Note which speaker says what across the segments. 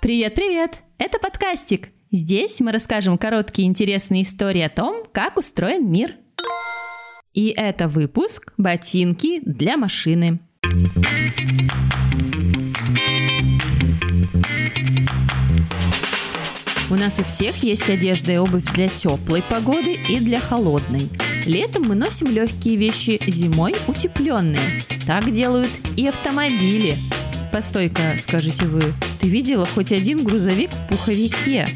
Speaker 1: Привет-привет! Это подкастик. Здесь мы расскажем короткие интересные истории о том, как устроен мир. И это выпуск «Ботинки для машины». У нас у всех есть одежда и обувь для теплой погоды и для холодной. Летом мы носим легкие вещи, зимой утепленные. Так делают и автомобили. Постой-ка, скажете вы, ты видела хоть один грузовик в пуховике?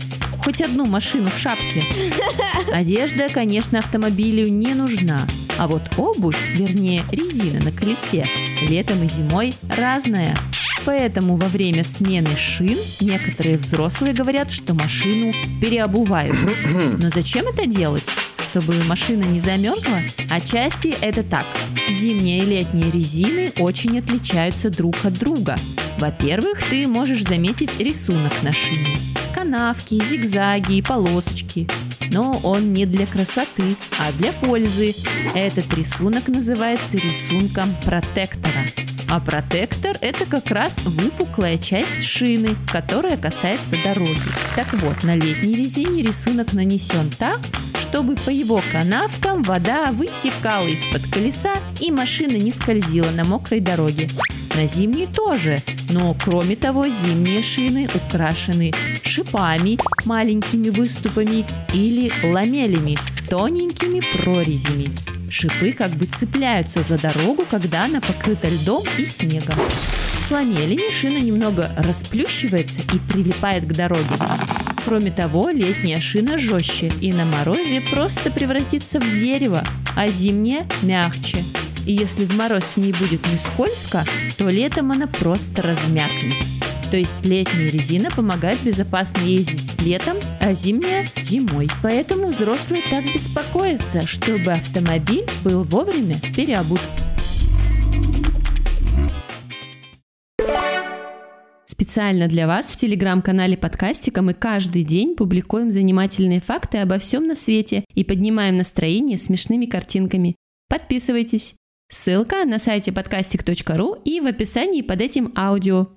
Speaker 1: Хоть одну машину в шапке? Одежда, конечно, автомобилю не нужна. А вот обувь, вернее резина на колесе, летом и зимой разная. Поэтому во время смены шин некоторые взрослые говорят, что машину переобувают. Но зачем это делать? Чтобы машина не замерзла? Отчасти это так. Зимние и летние резины очень отличаются друг от друга. Во-первых, ты можешь заметить рисунок на шине. Канавки, зигзаги и полосочки. Но он не для красоты, а для пользы. Этот рисунок называется рисунком протектора. А протектор – это как раз выпуклая часть шины, которая касается дороги. Так вот, на летней резине рисунок нанесен так, чтобы по его канавкам вода вытекала из-под колеса и машина не скользила на мокрой дороге. На зимней тоже, но кроме того зимние шины украшены шипами, маленькими выступами или ламелями, тоненькими прорезями. Шипы как бы цепляются за дорогу, когда она покрыта льдом и снегом. С ламелями шина немного расплющивается и прилипает к дороге. Кроме того, летняя шина жестче и на морозе просто превратится в дерево, а зимняя мягче. И если в мороз с ней будет не скользко, то летом она просто размякнет. То есть летняя резина помогает безопасно ездить летом, а зимняя – зимой. Поэтому взрослые так беспокоятся, чтобы автомобиль был вовремя переобут. Специально для вас в телеграм-канале подкастика мы каждый день публикуем занимательные факты обо всем на свете и поднимаем настроение смешными картинками. Подписывайтесь. Ссылка на сайте подкастик.ру и в описании под этим аудио.